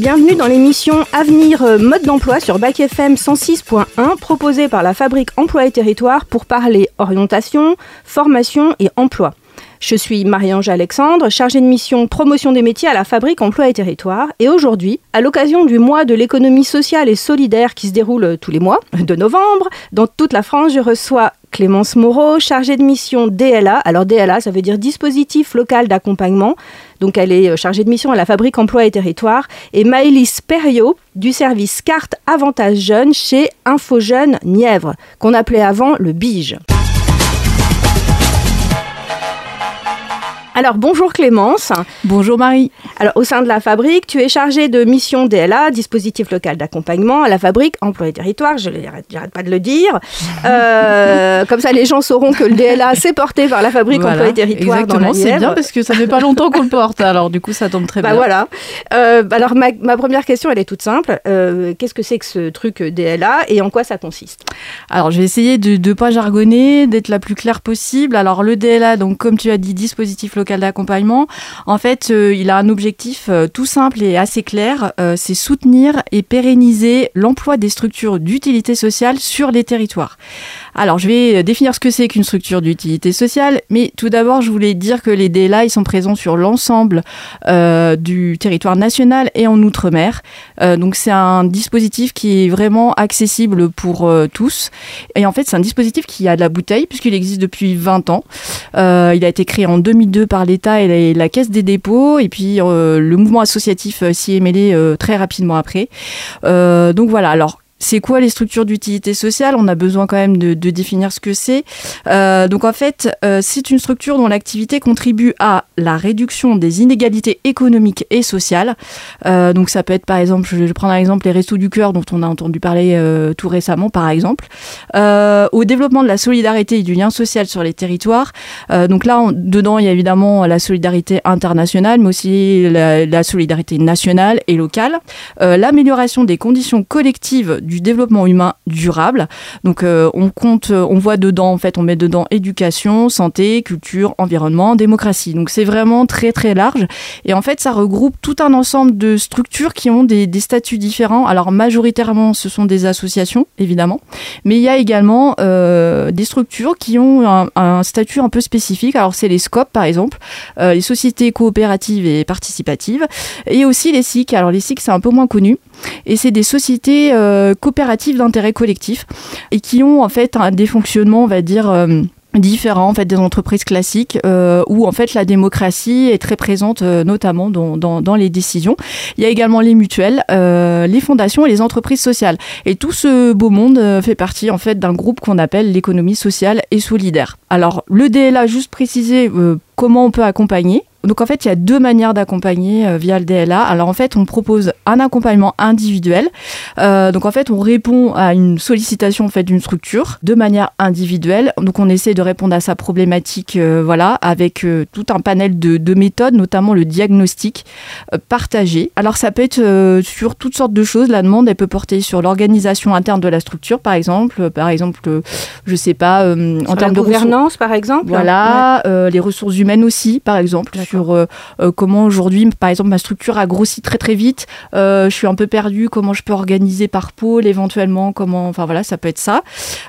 Bienvenue dans l'émission Avenir euh, mode d'emploi sur Bac FM 106.1 proposée par la Fabrique Emploi et Territoire pour parler orientation, formation et emploi. Je suis Marie-Ange Alexandre, chargée de mission promotion des métiers à la Fabrique Emploi et Territoire. Et aujourd'hui, à l'occasion du mois de l'économie sociale et solidaire qui se déroule tous les mois de novembre, dans toute la France, je reçois Clémence Moreau, chargée de mission DLA. Alors DLA, ça veut dire dispositif local d'accompagnement. Donc elle est euh, chargée de mission à la Fabrique Emploi et Territoire. Et Maëlys Perriot, du service carte avantage jeune chez Info Jeune Nièvre, qu'on appelait avant le BIGE. Alors bonjour Clémence. Bonjour Marie. Alors au sein de la fabrique, tu es chargée de mission DLA, dispositif local d'accompagnement à la fabrique Emploi et Territoire. Je n'arrête pas de le dire. Euh, comme ça, les gens sauront que le DLA s'est porté par la fabrique Emploi et Territoire. Exactement, c'est bien parce que ça fait pas longtemps qu'on le porte. Alors du coup, ça tombe très bah, bien. Voilà. Euh, alors ma, ma, première question, elle est toute simple. Euh, Qu'est-ce que c'est que ce truc DLA et en quoi ça consiste? Alors je vais essayer de ne pas jargonner, d'être la plus claire possible. Alors le DLA, donc comme tu as dit, dispositif local d'accompagnement. En fait, euh, il a un objectif euh, tout simple et assez clair, euh, c'est soutenir et pérenniser l'emploi des structures d'utilité sociale sur les territoires. Alors, je vais définir ce que c'est qu'une structure d'utilité sociale, mais tout d'abord, je voulais dire que les DLA, ils sont présents sur l'ensemble euh, du territoire national et en Outre-mer. Euh, donc, c'est un dispositif qui est vraiment accessible pour euh, tous. Et en fait, c'est un dispositif qui a de la bouteille, puisqu'il existe depuis 20 ans. il a été créé en 2002 par l'État et la, Caisse des dépôts, et puis le mouvement associatif s'y est mêlé très rapidement après. donc voilà, c'est quoi les structures d'utilité sociale? On a besoin quand même de, définir ce que c'est. Euh, donc en fait, euh, c'est une structure dont l'activité contribue à la réduction des inégalités économiques et sociales. Euh, donc ça peut être par exemple, je vais prendre un exemple, les Restos du Cœur dont on a entendu parler tout récemment par exemple, au développement de la solidarité et du lien social sur les territoires. Donc là, dedans, il y a évidemment la solidarité internationale, mais aussi la, la solidarité nationale et locale. L'amélioration des conditions collectives du du développement humain durable. Donc euh, on compte, on voit dedans, en fait, on met dedans éducation, santé, culture, environnement, démocratie. Donc c'est vraiment très très large. Et en fait, ça regroupe tout un ensemble de structures qui ont des, statuts différents. Alors majoritairement, ce sont des associations, évidemment, mais il y a également euh, des structures qui ont un, statut un peu spécifique. Alors c'est les SCOP, par exemple, euh, les sociétés coopératives et participatives, et aussi les SIC. Alors les SIC, c'est un peu moins connu, et c'est des sociétés euh, coopératives d'intérêt collectif et qui ont en fait un, des fonctionnements, on va dire, euh, différents en fait des entreprises classiques euh, où en fait la démocratie est très présente notamment dans, dans, les décisions. Il y a également les mutuelles, les fondations et les entreprises sociales. Et tout ce beau monde fait partie en fait d'un groupe qu'on appelle l'économie sociale et solidaire. Alors le DLA, juste préciser comment on peut accompagner. Donc en fait, il y a deux manières d'accompagner euh, via le DLA. Alors en fait, on propose un accompagnement individuel. Euh, donc en fait, on répond à une sollicitation en fait d'une structure de manière individuelle. Donc on essaie de répondre à sa problématique, euh, voilà, avec tout un panel de, de, méthodes, notamment le diagnostic partagé. Alors ça peut être euh, sur toutes sortes de choses. La demande, elle peut porter sur l'organisation interne de la structure, par exemple, par exemple, je sais pas, en termes de gouvernance, par exemple. Voilà, ouais. les ressources humaines aussi, par exemple euh, euh, comment aujourd'hui, par exemple, ma structure a grossi très très vite. Euh, je suis un peu perdue. Comment je peux organiser par pôle éventuellement Comment Enfin voilà, ça peut être ça.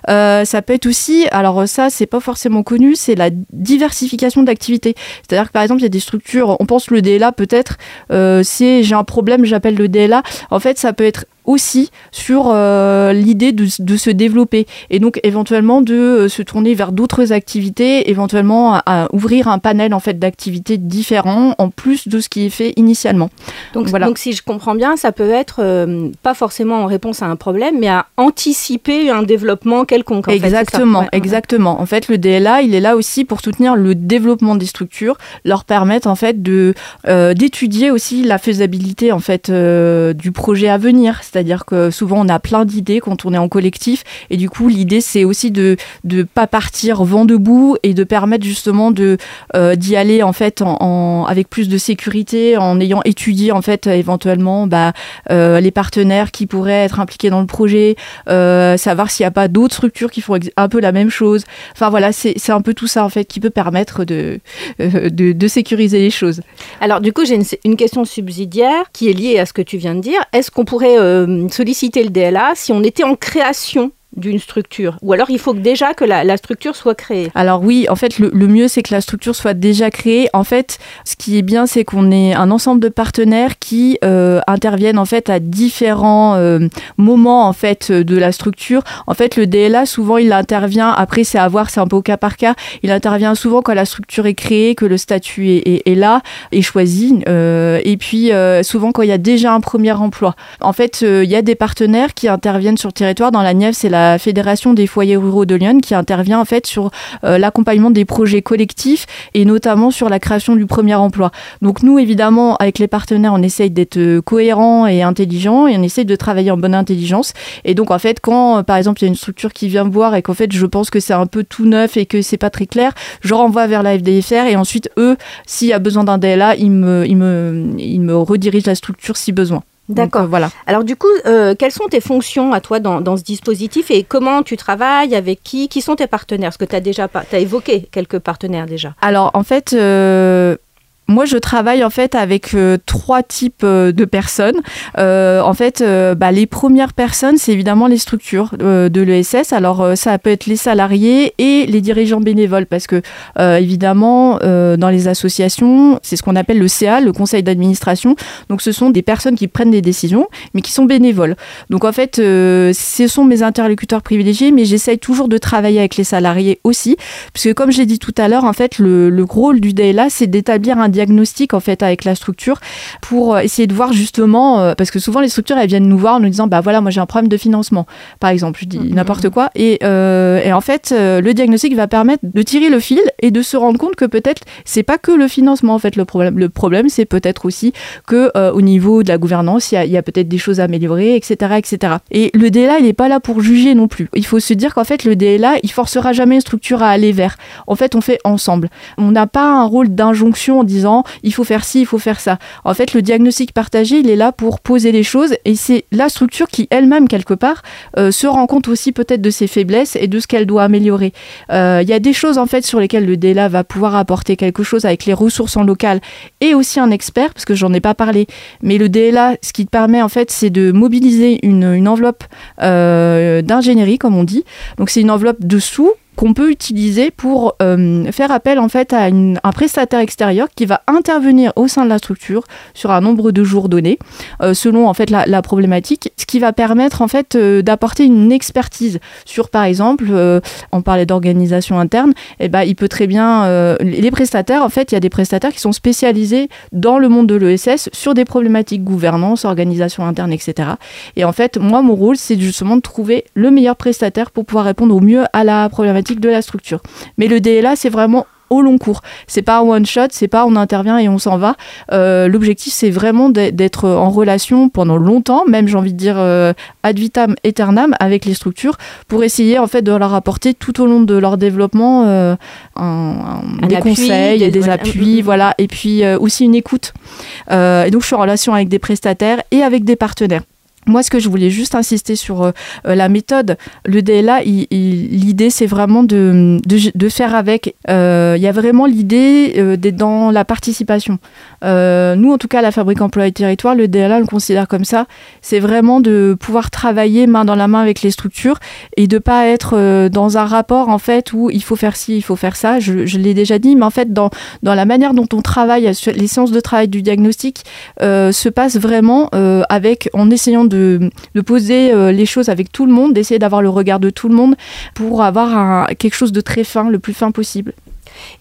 ça peut être aussi. Alors ça, c'est pas forcément connu. C'est la diversification d'activités. C'est-à-dire que par exemple, il y a des structures. On pense le DLA peut-être. c'est j'ai un problème, j'appelle le DLA. En fait, ça peut être aussi sur euh, l'idée de, de, se développer et donc éventuellement de euh, se tourner vers d'autres activités, éventuellement à, à, ouvrir un panel en fait d'activités différents en plus de ce qui est fait initialement. Donc, voilà. donc si je comprends bien, ça peut être euh, pas forcément en réponse à un problème, mais à anticiper un développement quelconque. En exactement, fait, ouais, exactement. En fait, le DLA, il est là aussi pour soutenir le développement des structures, leur permettre en fait de euh, d'étudier aussi la faisabilité en fait du projet à venir c'est-à-dire que souvent on a plein d'idées quand on est en collectif, et du coup l'idée c'est aussi de ne pas partir vent debout et de permettre justement de euh, d'y aller en fait en, avec plus de sécurité, en ayant étudié en fait éventuellement bah, euh, les partenaires qui pourraient être impliqués dans le projet, euh, savoir s'il n'y a pas d'autres structures qui font un peu la même chose. Enfin voilà, c'est un peu tout ça en fait qui peut permettre de, de, sécuriser les choses. Alors du coup j'ai une, une, question subsidiaire qui est liée à ce que tu viens de dire. Est-ce qu'on pourrait solliciter le DLA si on était en création d'une structure Ou alors il faut déjà que la, structure soit créée Alors oui, en fait, le, mieux c'est que la structure soit déjà créée. En fait, ce qui est bien, c'est qu'on ait un ensemble de partenaires qui euh, interviennent en fait à différents euh, moments en fait de la structure. En fait, le DLA souvent il intervient. Après, c'est à voir, c'est un peu au cas par cas. Il intervient souvent quand la structure est créée, que le statut est, là, est choisi, euh, et puis souvent quand il y a déjà un premier emploi. En fait, il y a des partenaires qui interviennent sur le territoire. Dans la Nièvre, c'est la Fédération des foyers ruraux de Lyon qui intervient en fait sur euh, l'accompagnement des projets collectifs et notamment sur la création du premier emploi. Donc nous, évidemment, avec les partenaires, on essaye d'être euh, cohérents et intelligents et on essaye de travailler en bonne intelligence. Et donc en fait, quand euh, par exemple il y a une structure qui vient me voir et qu'en fait je pense que c'est un peu tout neuf et que c'est pas très clair, je renvoie vers la FDFR et ensuite eux, s'il y a besoin d'un DLA, ils me, ils me, ils me redirigent la structure si besoin. D'accord. Euh, voilà. Alors du coup, euh, quelles sont tes fonctions à toi dans, ce dispositif et comment tu travailles avec qui Qui sont tes partenaires? Parce que tu as déjà as évoqué quelques partenaires déjà. Alors en fait, euh, moi, je travaille en fait avec euh, trois types euh, de personnes. Euh, en fait, bah, les premières personnes, c'est évidemment les structures de l'ESS. Alors, ça peut être les salariés et les dirigeants bénévoles, parce que évidemment, dans les associations, c'est ce qu'on appelle le CA, le conseil d'administration. Donc, ce sont des personnes qui prennent des décisions, mais qui sont bénévoles. Donc, en fait, ce sont mes interlocuteurs privilégiés, mais j'essaye toujours de travailler avec les salariés aussi, puisque comme je l'ai dit tout à l'heure, en fait, le, le rôle du DLA, c'est d'établir un diagnostic en fait avec la structure pour euh, essayer de voir justement euh, parce que souvent les structures elles viennent nous voir en nous disant bah voilà moi j'ai un problème de financement par exemple. Je dis mm-hmm. n'importe quoi. Et, euh, et, en fait le diagnostic va permettre de tirer le fil et de se rendre compte que peut-être c'est pas que le financement en fait le problème. Le problème c'est peut-être aussi que au niveau de la gouvernance il y a, peut-être des choses à améliorer etc etc et le DLA il n'est pas là pour juger non plus. Il faut se dire qu'en fait le DLA il forcera jamais une structure à aller vers. En fait on fait ensemble. On n'a pas un rôle d'injonction en disant il faut faire ci, il faut faire ça. En fait, le diagnostic partagé, il est là pour poser les choses et c'est la structure qui elle-même, quelque part, euh, se rend compte aussi peut-être de ses faiblesses et de ce qu'elle doit améliorer. Euh, il y a des choses en fait sur lesquelles le DELA va pouvoir apporter quelque chose avec les ressources en local et aussi un expert, parce que j'en ai pas parlé, mais le DLA, ce qui permet en fait, c'est de mobiliser une, enveloppe euh, d'ingénierie, comme on dit. Donc c'est une enveloppe de sous qu'on peut utiliser pour euh, faire appel en fait à un prestataire extérieur qui va intervenir au sein de la structure sur un nombre de jours donné euh, selon en fait la, problématique ce qui va permettre en fait euh, d'apporter une expertise sur par exemple on parlait d'organisation interne et eh ben il peut très bien les prestataires en fait il y a des prestataires qui sont spécialisés dans le monde de l'ESS sur des problématiques gouvernance organisation interne etc et en fait moi mon rôle c'est justement de trouver le meilleur prestataire pour pouvoir répondre au mieux à la problématique de la structure. Mais le DLA, c'est vraiment au long cours. C'est pas one shot, c'est pas on intervient et on s'en va. Euh, l'objectif, c'est vraiment d'être en relation pendant longtemps, même j'ai envie de dire euh, ad vitam aeternam avec les structures, pour essayer en fait de leur apporter tout au long de leur développement euh, des conseils, des, des appuis, voilà, et puis aussi une écoute. et donc je suis en relation avec des prestataires et avec des partenaires. Moi, ce que je voulais juste insister sur euh, euh, la méthode, le DLA, l'idée, c'est vraiment de, faire avec. Euh, il y a vraiment l'idée d'être dans la participation. nous, en tout cas, la Fabrique Emploi et Territoire, le DLA, on le considère comme ça. C'est vraiment de pouvoir travailler main dans la main avec les structures et de pas être dans un rapport, en fait, où il faut faire ci, il faut faire ça. Je, je l'ai déjà dit, mais en fait, dans, dans la manière dont on travaille, les séances de travail du diagnostic se passent vraiment avec, en essayant de de, poser euh, les choses avec tout le monde, d'essayer d'avoir le regard de tout le monde pour avoir quelque chose de très fin, le plus fin possible.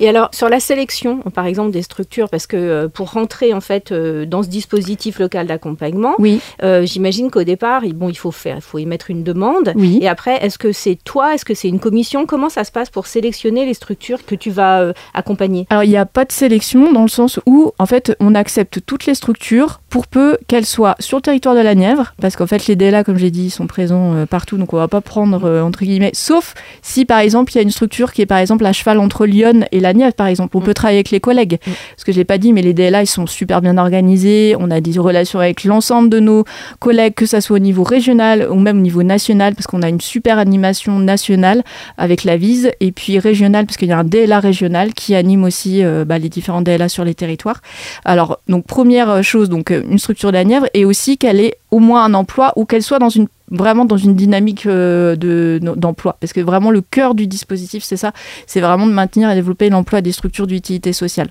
Et alors, sur la sélection, par exemple, des structures, parce que euh, pour rentrer en fait euh, dans ce dispositif local d'accompagnement, Oui. euh, j'imagine qu'au départ, il, bon, il faut faire, il faut y mettre une demande. Oui. Et après, est-ce que c'est toi, est-ce que c'est une commission? Comment ça se passe pour sélectionner les structures que tu vas accompagner? Alors, il n'y a pas de sélection dans le sens où, en fait, on accepte toutes les structures pour peu qu'elles soient sur le territoire de la Nièvre, parce qu'en fait, les DLA, comme j'ai dit, sont présents partout, donc on va pas prendre, entre guillemets, sauf si, par exemple, il y a une structure qui est, par exemple, à cheval entre Lyon et la Nièvre, par exemple. On Mm. peut travailler avec les collègues. Mm. Parce que je l'ai pas dit, mais les DLA, ils sont super bien organisés. On a des relations avec l'ensemble de nos collègues, que ça soit au niveau régional ou même au niveau national, parce qu'on a une super animation nationale avec la vise, et puis régionale, parce qu'il y a un DLA régional qui anime aussi euh, bah, les différents DLA sur les territoires. Alors, donc première euh, chose, donc euh, une structure de la Nièvre, et aussi qu'elle ait au moins un emploi ou qu'elle soit dans une vraiment dans une dynamique euh, de- d'emploi. Parce que vraiment le cœur du dispositif c'est ça. C'est vraiment de maintenir et développer l'emploi des structures d'utilité sociale.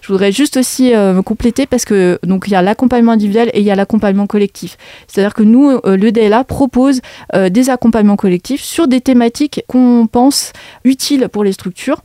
Je voudrais juste aussi euh, me compléter parce que donc il y a l'accompagnement individuel et il y a l'accompagnement collectif. C'est à dire que nous euh, le DLA propose des accompagnements collectifs sur des thématiques qu'on pense utiles pour les structures.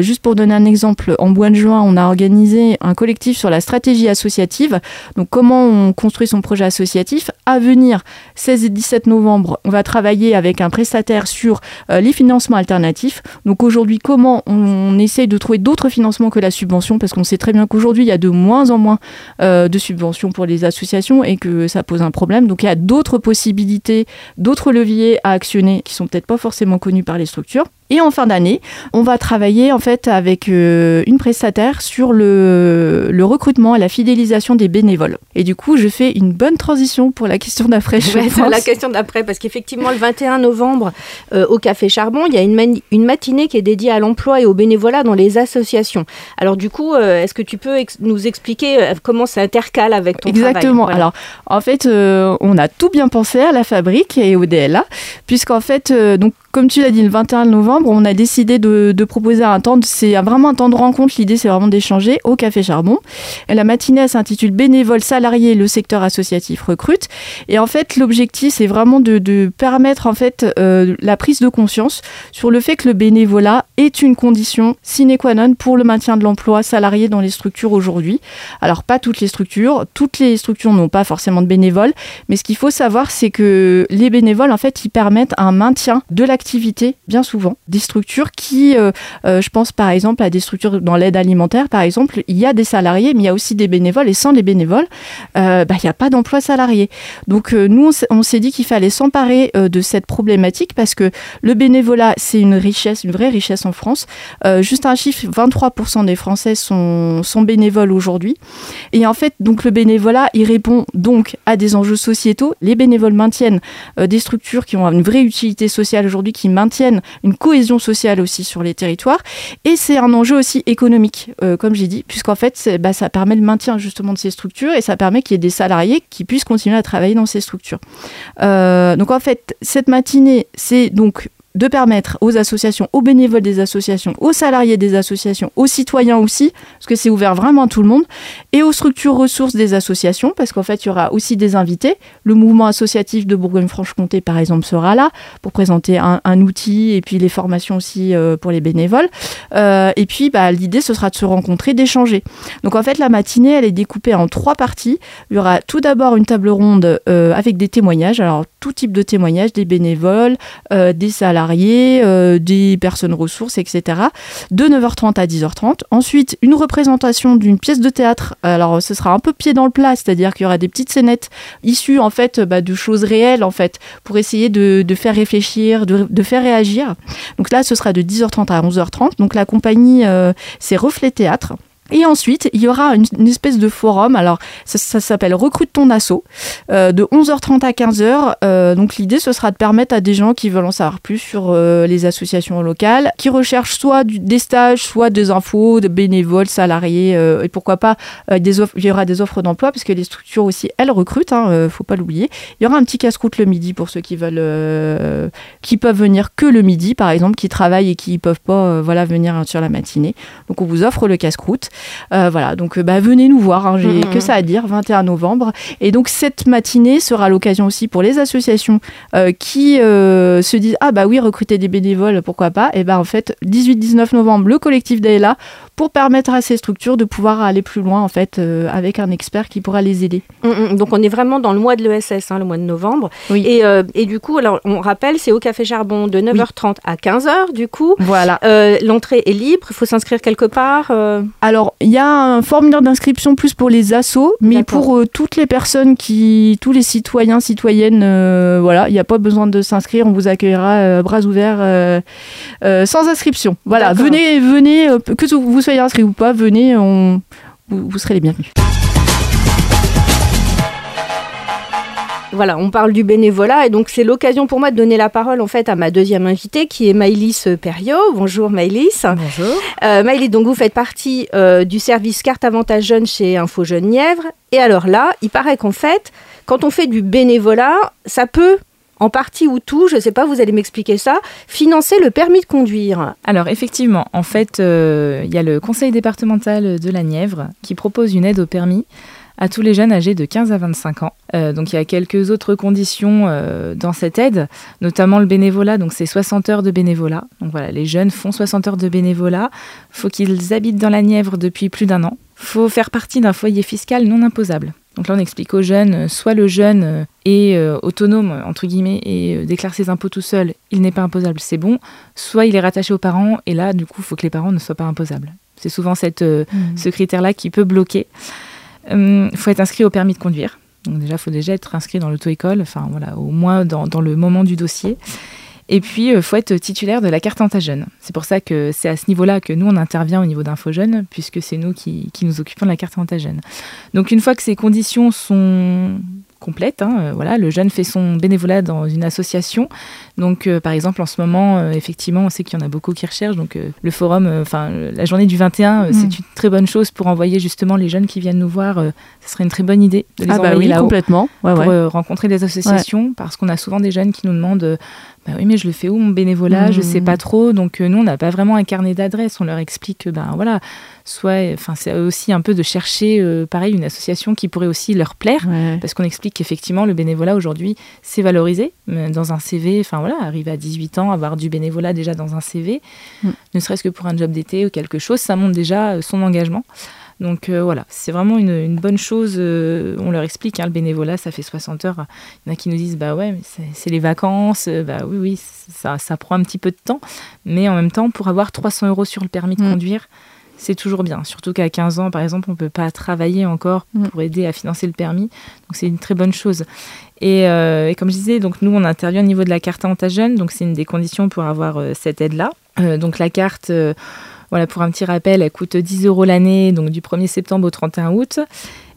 Juste pour donner un exemple, en mois de juin, on a organisé un collectif sur la stratégie associative. Donc, comment on construit son projet associatif. À venir, 16 et 17 novembre, on va travailler avec un prestataire sur euh, les financements alternatifs. Donc, aujourd'hui, comment on, on essaye de trouver d'autres financements que la subvention, parce qu'on sait très bien qu'aujourd'hui, il y a de moins en moins euh, de subventions pour les associations et que ça pose un problème. Donc, il y a d'autres possibilités, d'autres leviers à actionner qui sont peut-être pas forcément connus par les structures. Et en fin d'année, on va travailler en fait avec euh, une prestataire sur le, le recrutement et la fidélisation des bénévoles. Et du coup, je fais une bonne transition pour la question d'après. Ouais, la question d'après, parce qu'effectivement, le 21 novembre, euh, au Café Charbon, il y a une, matinée qui est dédiée à l'emploi et au bénévolat dans les associations. Alors du coup, euh, est-ce que tu peux ex- nous expliquer comment ça intercale avec ton travail? Exactement. Voilà. Alors, en fait, on a tout bien pensé à la fabrique et au DLA, puisqu'en fait, donc, comme tu l'as dit, le 21 novembre, on a décidé de, proposer un temps, c'est vraiment un temps de rencontre. L'idée, c'est vraiment d'échanger au Café Charbon. La matinée, s'intitule Bénévoles salariés, le secteur associatif recrute. Et en fait, l'objectif, c'est vraiment de, de permettre en fait euh, la prise de conscience sur le fait que le bénévolat est une condition sine qua non pour le maintien de l'emploi salarié dans les structures aujourd'hui. Alors pas toutes les structures, toutes les structures n'ont pas forcément de bénévoles, mais ce qu'il faut savoir c'est que les bénévoles en fait ils permettent un maintien de l'activité bien souvent des structures qui, euh, euh, je pense par exemple à des structures dans l'aide alimentaire par exemple, il y a des salariés mais il y a aussi des bénévoles et sans les bénévoles, euh, bah, il n'y a pas d'emploi salarié. Donc nous on s'est- dit qu'il fallait s'emparer de cette problématique parce que le bénévolat c'est une richesse, une vraie richesse en France. Juste un chiffre, 23% des Français sont, sont bénévoles aujourd'hui. Et en fait, donc le bénévolat, il répond donc à des enjeux sociétaux. Les bénévoles maintiennent des structures qui ont une vraie utilité sociale aujourd'hui, qui maintiennent une cohésion sociale aussi sur les territoires. Et c'est un enjeu aussi économique, euh, comme j'ai dit, puisqu'en fait, bah, ça permet le maintien justement de ces structures et ça permet qu'il y ait des salariés qui puissent continuer à travailler dans ces structures. Euh, donc en fait, cette matinée, c'est donc de permettre aux associations, aux bénévoles des associations, aux salariés des associations, aux citoyens aussi, parce que c'est ouvert vraiment à tout le monde, et aux structures ressources des associations, parce qu'en fait, il y aura aussi des invités. Le mouvement associatif de Bourgogne-Franche-Comté, par exemple, sera là pour présenter un, outil et puis les formations aussi euh, pour les bénévoles. Euh, et puis, bah, l'idée, ce sera de se rencontrer, d'échanger. Donc, en fait, la matinée, elle est découpée en trois parties. Il y aura tout d'abord une table ronde euh, avec des témoignages, alors tout type de témoignages, des bénévoles, des salariés, euh, des personnes ressources, etc. De 9h30 à 10h30. Ensuite, une représentation d'une pièce de théâtre. Alors, ce sera un peu pied dans le plat, c'est-à-dire qu'il y aura des petites scénettes issues en fait bah, de choses réelles en fait pour essayer de, faire réfléchir, de, de faire réagir. Donc là, ce sera de 10h30 à 11h30. Donc la compagnie, euh, c'est Reflet Théâtre. Et ensuite, il y aura une, espèce de forum. Alors, ça, s'appelle Recrute ton assaut, euh, de 11h30 à 15h. Euh, donc, l'idée, ce sera de permettre à des gens qui veulent en savoir plus sur euh, les associations locales, qui recherchent soit des stages, soit des infos, de bénévoles, salariés, et pourquoi pas des offres. Il y aura des offres d'emploi parce que les structures aussi, elles recrutent. Hein, faut pas l'oublier. Il y aura un petit casse-croûte le midi pour ceux qui veulent, qui peuvent venir que le midi, par exemple, qui travaillent et qui peuvent pas, voilà, venir sur la matinée. Donc, on vous offre le casse-croûte. Voilà, donc bah, venez nous voir, hein, j'ai que ça à dire, 21 novembre. Et donc cette matinée sera l'occasion aussi pour les associations qui se disent ah bah oui recruter des bénévoles pourquoi pas. Et ben en fait 18-19 novembre le collectif là pour permettre à ces structures de pouvoir aller plus loin en fait euh, avec un expert qui pourra les aider. Mm, mm. donc on est vraiment dans le mois de l'ESS, hein, le mois de novembre. Oui. Et, euh, et, du coup, alors on rappelle, c'est au Café Charbon de 9h30 à 15h du coup. Voilà. Euh, l'entrée est libre, il faut s'inscrire quelque part. Alors il y a un formulaire d'inscription plus pour les assos, mais pour toutes les personnes qui, tous les citoyens, citoyennes, voilà, il n'y a pas besoin de s'inscrire, on vous accueillera bras ouverts sans inscription. Voilà, venez, venez, que vous soyez inscrit ou pas, venez, on, vous, serez les bienvenus. Voilà, on parle du bénévolat et donc c'est l'occasion pour moi de donner la parole en fait à ma deuxième invitée qui est Maïlis Perriot. Bonjour Maïlis. Bonjour. Euh, Maïlis, donc vous faites partie euh, du service carte avantage jeune chez Info Jeune Nièvre. Et alors là, il paraît qu'en fait, quand on fait du bénévolat, ça peut en partie ou tout, je ne sais pas, vous allez m'expliquer ça, financer le permis de conduire. Alors effectivement, en fait, euh, il y a le conseil départemental de la Nièvre qui propose une aide au permis à tous les jeunes âgés de 15 à 25 ans. Euh, donc il y a quelques autres conditions euh, dans cette aide, notamment le bénévolat, donc c'est 60 heures de bénévolat. Donc voilà, les jeunes font 60 heures de bénévolat, faut qu'ils habitent dans la Nièvre depuis plus d'un an, faut faire partie d'un foyer fiscal non imposable. Donc là, on explique aux jeunes, euh, soit le jeune est euh, autonome, entre guillemets, et déclare ses impôts tout seul, il n'est pas imposable, c'est bon, soit il est rattaché aux parents, et là, du coup, il faut que les parents ne soient pas imposables. C'est souvent cette, mmh. ce critère-là qui peut bloquer. Il hum, faut être inscrit au permis de conduire. Donc déjà, il faut déjà être inscrit dans l'auto-école, enfin voilà, au moins dans, le moment du dossier. Et puis, il euh, faut être titulaire de la carte jeune. C'est pour ça que c'est à ce niveau-là que nous, on intervient au niveau d'Info Jeune, puisque c'est nous qui, nous occupons de la carte jeune. Donc, une fois que ces conditions sont complètes, hein, euh, voilà, le jeune fait son bénévolat dans une association. Donc, euh, par exemple, en ce moment, effectivement, on sait qu'il y en a beaucoup qui recherchent. Donc, le forum, enfin, la journée du 21, c'est mm. une très bonne chose pour envoyer justement les jeunes qui viennent nous voir. ce serait une très bonne idée de les ah bah envoyer là complètement. pour rencontrer des associations, parce qu'on a souvent des jeunes qui nous demandent bah oui, mais je le fais où mon bénévolat? Je sais pas mmh. trop. Donc euh, nous, on n'a pas vraiment un carnet d'adresses. On leur explique que ben voilà, soit, enfin c'est aussi un peu de chercher, euh, pareil, une association qui pourrait aussi leur plaire, parce qu'on explique qu'effectivement le bénévolat aujourd'hui c'est valorisé dans un CV. Enfin voilà, arriver à 18 ans, avoir du bénévolat déjà dans un CV, mmh. ne serait-ce que pour un job d'été ou quelque chose, ça montre déjà euh, son engagement. Donc euh, voilà, c'est vraiment une, bonne chose. Euh, on leur explique, hein, le bénévolat, ça fait 60 heures. Il y en a qui nous disent, bah ouais, mais c'est les vacances. Euh, bah oui, oui, ça, ça, prend un petit peu de temps. Mais en même temps, pour avoir 300 euros sur le permis de mm. conduire, c'est toujours bien. Surtout qu'à 15 ans, par exemple, on ne peut pas travailler encore mm. pour aider à financer le permis. Donc c'est une très bonne chose. Et, comme je disais, donc nous, on intervient au niveau de la carte avantage jeune. Donc c'est une des conditions pour avoir cette aide-là. donc la carte voilà, pour un petit rappel, elle coûte 10 euros l'année, donc du 1er septembre au 31 août.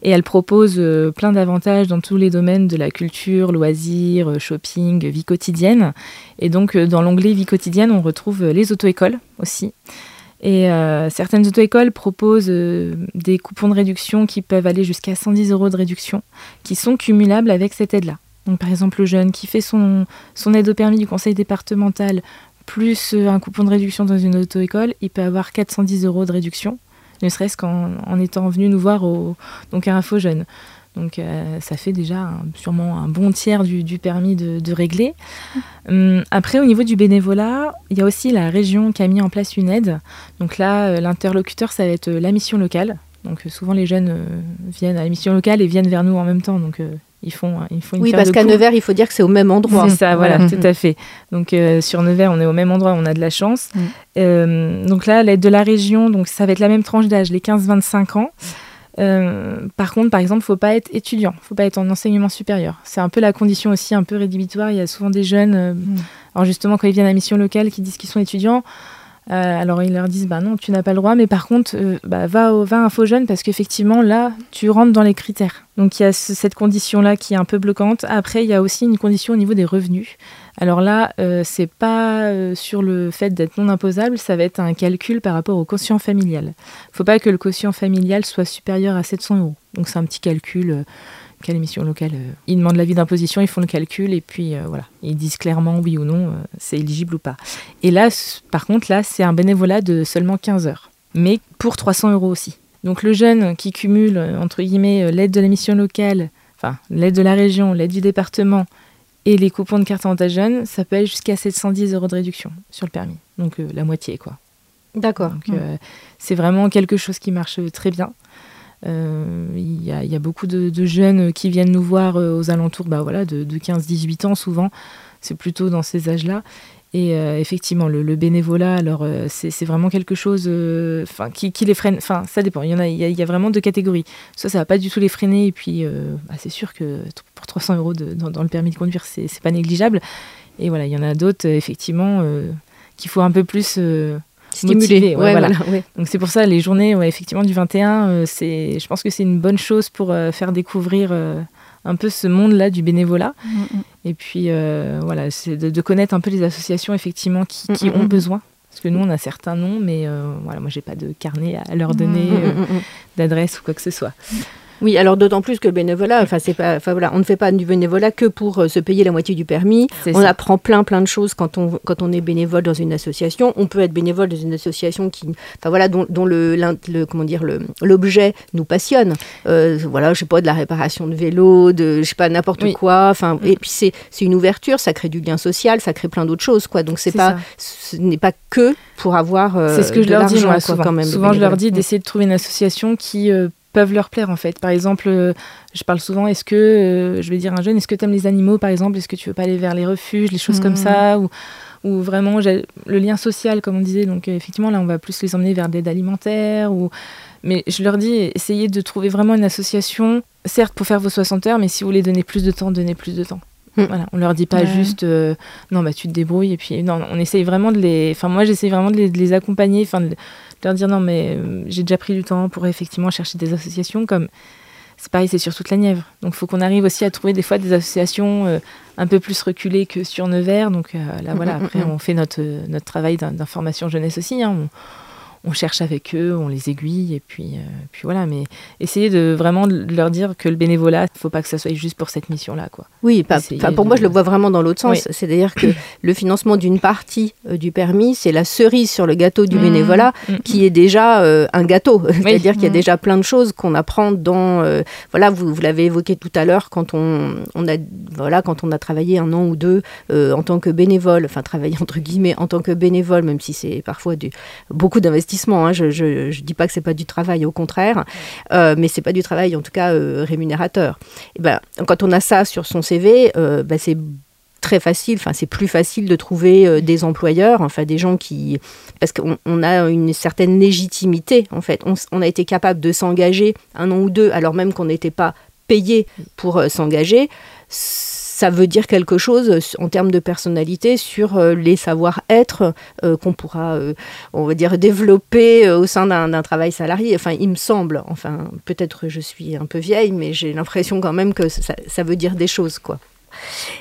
Et elle propose euh, plein d'avantages dans tous les domaines de la culture, loisirs, euh, shopping, vie quotidienne. Et donc, euh, dans l'onglet vie quotidienne, on retrouve les auto-écoles aussi. Et certaines auto-écoles proposent des coupons de réduction qui peuvent aller jusqu'à 110 euros de réduction, qui sont cumulables avec cette aide-là. Donc, par exemple, le jeune qui fait son, son aide au permis du conseil départemental plus euh, un coupon de réduction dans une auto-école, il peut avoir 410 euros de réduction, ne serait-ce qu'en en étant venu nous voir au, donc à Info Jeune. Donc euh, ça fait déjà sûrement un bon tiers du, permis de, régler. Hum, après, au niveau du bénévolat, il y a aussi la région qui a mis en place une aide. Donc là, euh, l'interlocuteur, ça va être la mission locale. Donc souvent les jeunes viennent à la mission locale et viennent vers nous en même temps. Donc ils font, ils font une oui, parce qu'à Nevers, il faut dire que c'est au même endroit. C'est ça, voilà, tout à fait. Donc euh, sur Nevers, on est au même endroit, on a de la chance. Mm. Euh, donc là, l'aide de la région, donc ça va être la même tranche d'âge, les 15-25 ans. Euh, par contre, par exemple, il ne faut pas être étudiant, il ne faut pas être en enseignement supérieur. C'est un peu la condition aussi, un peu rédhibitoire. Il y a souvent des jeunes, mm. alors justement, quand ils viennent à la mission locale, qui disent qu'ils sont étudiants. Euh, alors ils leur disent bah non, tu n'as pas le droit, mais par contre, euh, bah, va, au, va à Info Jeune parce qu'effectivement là, tu rentres dans les critères. Donc il y a cette condition-là qui est un peu bloquante. Après, il y a aussi une condition au niveau des revenus. Alors là, euh, c'est pas sur le fait d'être non imposable, ça va être un calcul par rapport au quotient familial. Il faut pas que le quotient familial soit supérieur à 700 euros. Donc c'est un petit calcul quelle émission locale euh, Ils demandent l'avis d'imposition, ils font le calcul et puis euh, voilà, ils disent clairement oui ou non, euh, c'est éligible ou pas. Et là, par contre, là, c'est un bénévolat de seulement 15 heures, mais pour 300 euros aussi. Donc le jeune qui cumule, entre guillemets, l'aide de la mission locale, enfin l'aide de la région, l'aide du département et les coupons de carte avantage jeune, ça peut aller jusqu'à 710 euros de réduction sur le permis. Donc la moitié, quoi. D'accord. Donc c'est vraiment quelque chose qui marche très bien. Il y, a beaucoup de, jeunes qui viennent nous voir aux alentours bah, voilà, de, de 15-18 ans souvent. C'est plutôt dans ces âges-là. Et euh, effectivement, le, bénévolat, alors euh, c'est vraiment quelque chose euh, qui, les freine. Enfin, ça dépend. Il y, en a, y a, vraiment deux catégories. Soit ça va pas du tout les freiner, et puis bah, c'est sûr que pour 300 euros de, dans, dans, le permis de conduire, c'est pas négligeable. Et voilà, il y en a d'autres, effectivement, qu'il faut un peu plus stimuler. Ouais, ouais, voilà. Voilà, ouais. Donc c'est pour ça, les journées, effectivement, du 21, c'est, je pense que c'est une bonne chose pour faire découvrir un peu ce monde-là du bénévolat. Mm -hmm. Et puis, euh, voilà, c'est de, de, connaître un peu les associations, effectivement, qui, qui mm -hmm. ont besoin. Parce que nous, on a certains noms, mais euh, voilà, moi, j'ai pas de carnet à leur donner, euh, d'adresse ou quoi que ce soit. Oui, alors d'autant plus que le bénévolat, enfin c'est pas, enfin voilà, on ne fait pas du bénévolat que pour euh, se payer la moitié du permis. On ça. apprend plein plein de choses quand on quand on est bénévole dans une association. On peut être bénévole dans une association qui, enfin voilà, dont, dont le, le, comment dire le l'objet nous passionne. Euh, voilà, je sais pas de la réparation de vélo, de je sais pas n'importe oui. quoi. Enfin mm. et puis c'est c'est une ouverture, ça crée du lien social, ça crée plein d'autres choses quoi. Donc c'est pas ça. ce n'est pas que pour avoir. Euh, c'est ce que je leur dis moi souvent. Quand même, souvent je leur dis d'essayer de trouver une association qui euh, peuvent leur plaire en fait. Par exemple, euh, je parle souvent, est-ce que, euh, je vais dire un jeune, est-ce que tu aimes les animaux par exemple, est-ce que tu veux pas aller vers les refuges, les choses mmh. comme ça, ou, ou vraiment le lien social comme on disait, donc euh, effectivement là on va plus les emmener vers l'aide alimentaire, ou... mais je leur dis, essayez de trouver vraiment une association, certes pour faire vos 60 heures, mais si vous voulez donner plus de temps, donnez plus de temps. Mmh. Voilà, on leur dit pas ouais. juste euh, non bah tu te débrouilles et puis non on essaye vraiment de les enfin moi j'essaye vraiment de les, de les accompagner enfin de, leur dire non mais euh, j'ai déjà pris du temps pour effectivement chercher des associations comme c'est pareil c'est sur toute la Nièvre donc il faut qu'on arrive aussi à trouver des fois des associations euh, un peu plus reculées que sur Nevers donc là voilà après on fait notre notre travail d'information jeunesse aussi hein, on, on cherche avec eux, on les aiguille, et puis, euh, puis voilà. Mais essayer de vraiment de leur dire que le bénévolat, il ne faut pas que ça soit juste pour cette mission-là. Quoi. Oui, pas, pas, pour de... moi, je le vois vraiment dans l'autre sens. Oui. C'est-à-dire que le financement d'une partie euh, du permis, c'est la cerise sur le gâteau du mmh, bénévolat, mmh. qui est déjà euh, un gâteau. C'est-à-dire qu'il y a déjà plein de choses qu'on apprend dans. Voilà, vous, vous l'avez évoqué tout à l'heure, quand on, on, a, voilà, quand on a travaillé un an ou deux en tant que bénévole, enfin, travaillé entre guillemets en tant que bénévole, même si c'est parfois du, beaucoup d'investissements Hein. Je ne dis pas que c'est pas du travail, au contraire, euh, mais c'est pas du travail en tout cas euh, rémunérateur. Et ben, quand on a ça sur son CV, euh, ben, c'est très facile, enfin c'est plus facile de trouver euh, des employeurs, enfin des gens qui, parce qu'on on a une certaine légitimité en fait, on, on a été capable de s'engager un an ou deux, alors même qu'on n'était pas payé pour euh, s'engager ça veut dire quelque chose en termes de personnalité sur euh, les savoir-être euh, qu'on pourra, euh, on va dire, développer au sein d'un travail salarié. Enfin, il me semble, enfin, peut-être je suis un peu vieille, mais j'ai l'impression quand même que ça, veut dire des choses, quoi.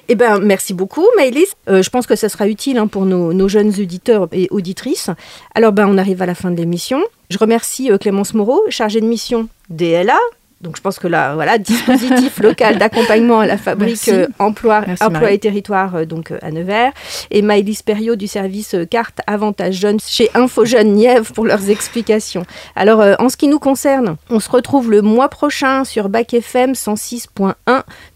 Eh ben, merci beaucoup, Maëlys. Je pense que ça sera utile hein, pour nos, jeunes auditeurs et auditrices. Alors, ben, on arrive à la fin de l'émission. Je remercie Clémence Moreau, chargée de mission DLA, donc je pense que là, voilà, dispositif local d'accompagnement à la fabrique euh, emploi, Merci, emploi Marie. et territoire euh, donc euh, à Nevers et Maëlys Perriot du service carte avantage jeunes chez Info Jeunes Nièvre pour leurs explications. Alors en ce qui nous concerne, on se retrouve le mois prochain sur Bac FM 106.1.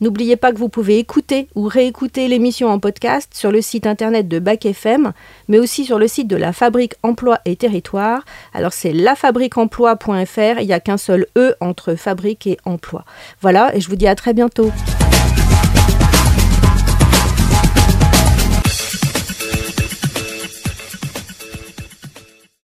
N'oubliez pas que vous pouvez écouter ou réécouter l'émission en podcast sur le site internet de Bac FM, mais aussi sur le site de la fabrique emploi et territoire. Alors c'est lafabriqueemploi.fr, il n'y a qu'un seul E entre fabrique et emploi. Voilà, et je vous dis à très bientôt.